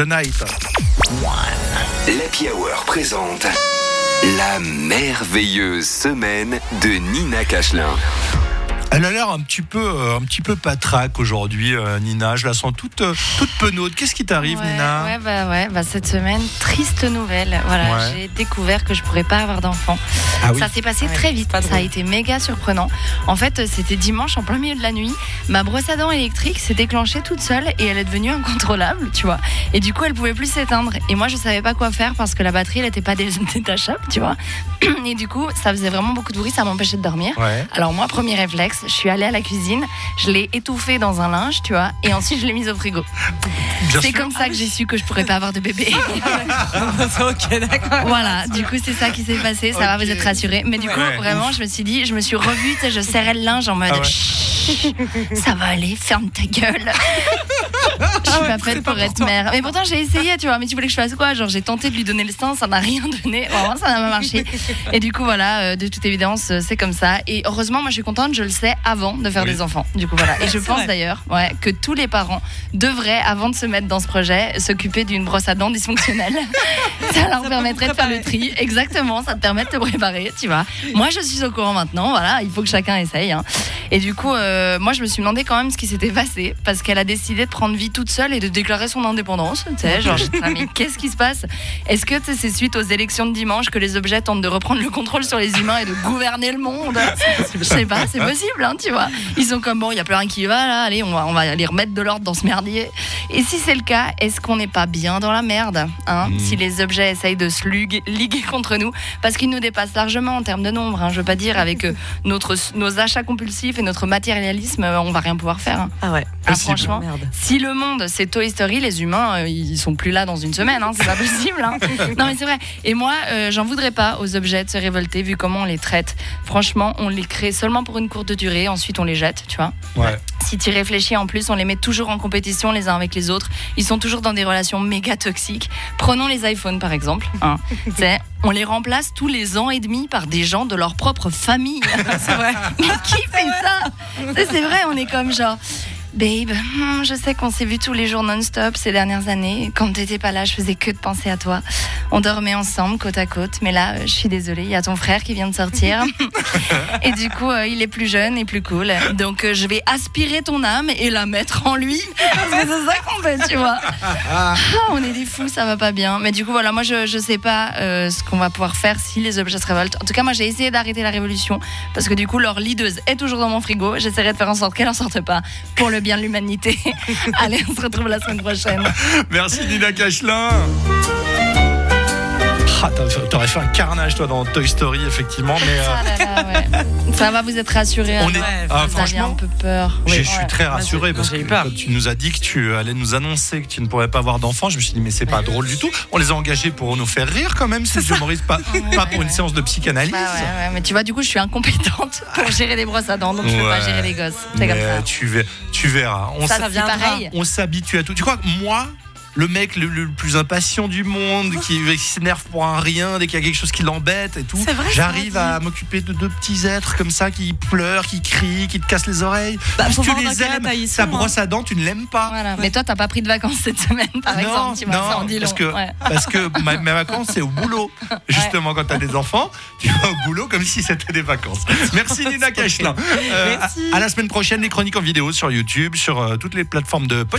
The Night. L'Happy Hour présente la merveilleuse semaine de Nina Cachelin. Elle a l'air un petit peu, euh, un petit peu patraque aujourd'hui, euh, Nina. Je la sens toute, euh, toute penaude. Qu'est-ce qui t'arrive, Ouais, Nina ouais, bah ouais, bah cette semaine, triste nouvelle. Voilà, Ouais. j'ai découvert que je pourrais pas avoir d'enfant. Ah oui. Ça s'est passé Ouais, très vite. pas Ça a été méga surprenant. En fait, c'était dimanche en plein milieu de la nuit. Ma brosse à dents électrique s'est déclenchée toute seule et elle est devenue incontrôlable, tu vois. Et du coup, elle pouvait plus s'éteindre. Et moi, je savais pas quoi faire parce que la batterie, elle était pas dé- détachable, tu vois. Et du coup, ça faisait vraiment beaucoup de bruit, ça m'empêchait de dormir. Ouais. Alors moi, premier réflexe, je suis allée à la cuisine, je l'ai étouffée dans un linge, tu vois, et ensuite je l'ai mise au frigo. C'est comme ça que j'ai su que je pourrais pas avoir de bébé. ok, d'accord. voilà, du coup c'est ça qui s'est passé, ça va vous être rassuré. Mais du coup, Ouais. vraiment, je me suis dit, je me suis revue, tu sais, je serrais le linge en mode, Ah ouais. Ça va aller, ferme ta gueule. Je suis pas faite pour être mère. Mais pourtant j'ai essayé, tu vois. Mais tu voulais que je fasse quoi? Genre j'ai tenté de lui donner le sein, ça n'a rien donné. Vraiment, ça n'a pas marché. Et du coup voilà, euh, de toute évidence, euh, c'est comme ça. Et heureusement, moi je suis contente, je le sais avant de faire Oui. des enfants. Du coup voilà. Et je pense d'ailleurs, ouais, que tous les parents devraient, avant de se mettre dans ce projet, s'occuper d'une brosse à dents dysfonctionnelle. ça leur permettrait de faire le tri. Exactement, ça te permet de te préparer, tu vois. Moi je suis au courant maintenant. Voilà, il faut que chacun essaye. hein. Et du coup, euh, moi, je me suis demandé quand même ce qui s'était passé parce qu'elle a décidé de prendre vie toute seule et de déclarer son indépendance. Tu sais, genre, là, mais qu'est-ce qui se passe? Est-ce que c'est suite aux élections de dimanche que les objets tentent de reprendre le contrôle sur les humains et de gouverner le monde? Je sais pas, c'est possible, hein, tu vois. Ils sont comme bon, il y a plus rien qui va là. Allez, on va, on va aller remettre de l'ordre dans ce merdier. Et si c'est le cas, est-ce qu'on n'est pas bien dans la merde hein, Mm. Si les objets essayent de se liguer contre nous, parce qu'ils nous dépassent largement en termes de nombre. hein. je veux pas dire avec euh, notre, nos achats compulsifs et notre matérialisme, euh, on va rien pouvoir faire. hein. Ah ouais. Ah, franchement, Merde. si le monde c'est Toy Story, les humains euh, ils sont plus là dans une semaine, hein, c'est pas possible. hein. Non mais c'est vrai. Et moi, euh, j'en voudrais pas aux objets de se révolter vu comment on les traite. Franchement, on les crée seulement pour une courte durée, ensuite on les jette, tu vois. Ouais. Si tu réfléchis en plus, on les met toujours en compétition les uns avec les autres. Ils sont toujours dans des relations méga toxiques. Prenons les iPhones par exemple. hein. On les remplace tous les ans et demi par des gens de leur propre famille. C'est vrai. Mais qui fait ça? Ça, C'est vrai, on est comme genre. Babe, hmm, je sais qu'on s'est vu tous les jours non-stop ces dernières années. Quand t'étais pas là, je faisais que de penser à toi. On dormait ensemble, côte à côte. Mais là, euh, je suis désolée, il y a ton frère qui vient de sortir. et du coup, euh, il est plus jeune et plus cool. Donc, euh, je vais aspirer ton âme et la mettre en lui. Parce que c'est ça qu'on fait, tu vois. Ah, on est des fous, ça va pas bien. Mais du coup, voilà, moi, je, je sais pas euh, ce qu'on va pouvoir faire si les objets se révoltent. En tout cas, moi, j'ai essayé d'arrêter la révolution parce que du coup, leur leaduse est toujours dans mon frigo. J'essaierai de faire en sorte qu'elle en sorte pas pour le bien de l'humanité. Allez, on se retrouve la semaine prochaine. Merci, Nina Cachelin. Ah, T'aurais fait un carnage, toi, dans Toy Story, effectivement. Mais euh, Ah là là, ouais. Ça va vous être rassuré. on est. ouais, ah, vient un franchement. peu peur. Je Oui. suis Ouais. très rassuré parce que peur. tu nous as dit que tu allais nous annoncer que tu ne pourrais pas avoir d'enfants, je me suis dit mais c'est pas drôle du tout. On les a engagés pour nous faire rire quand même, ces humoristes, pas, pas pour une séance de psychanalyse. Bah ouais, ouais, mais tu vois, du coup, je suis incompétente pour gérer les brosses à dents, donc je peux pas Ouais. gérer les gosses. C'est comme Mais ça. tu, ver- tu verras. Ça, pareil. on s'habitue à tout. Tu crois que moi, le mec le, le plus impatient du monde, qui, qui s'énerve pour un rien, dès qu'il y a quelque chose qui l'embête et tout, C'est vrai, ça, j'arrive à m'occuper de deux petits êtres comme ça qui pleurent, qui crient, qui te cassent les oreilles. Bah, que tu les aimes, ta brosse à dents, tu ne l'aimes pas. Voilà. Mais toi, t'as pas pris de vacances cette semaine, par non, exemple. Tu ça en non, dit parce long. que, Ouais. parce que ma- mes vacances, c'est au boulot. Justement, quand tu as des enfants, tu vas au boulot comme si c'était des vacances. Merci Nina Cachelin. Euh, Merci. à, à la semaine prochaine, les chroniques en vidéo sur YouTube, sur euh, toutes les plateformes de podcast.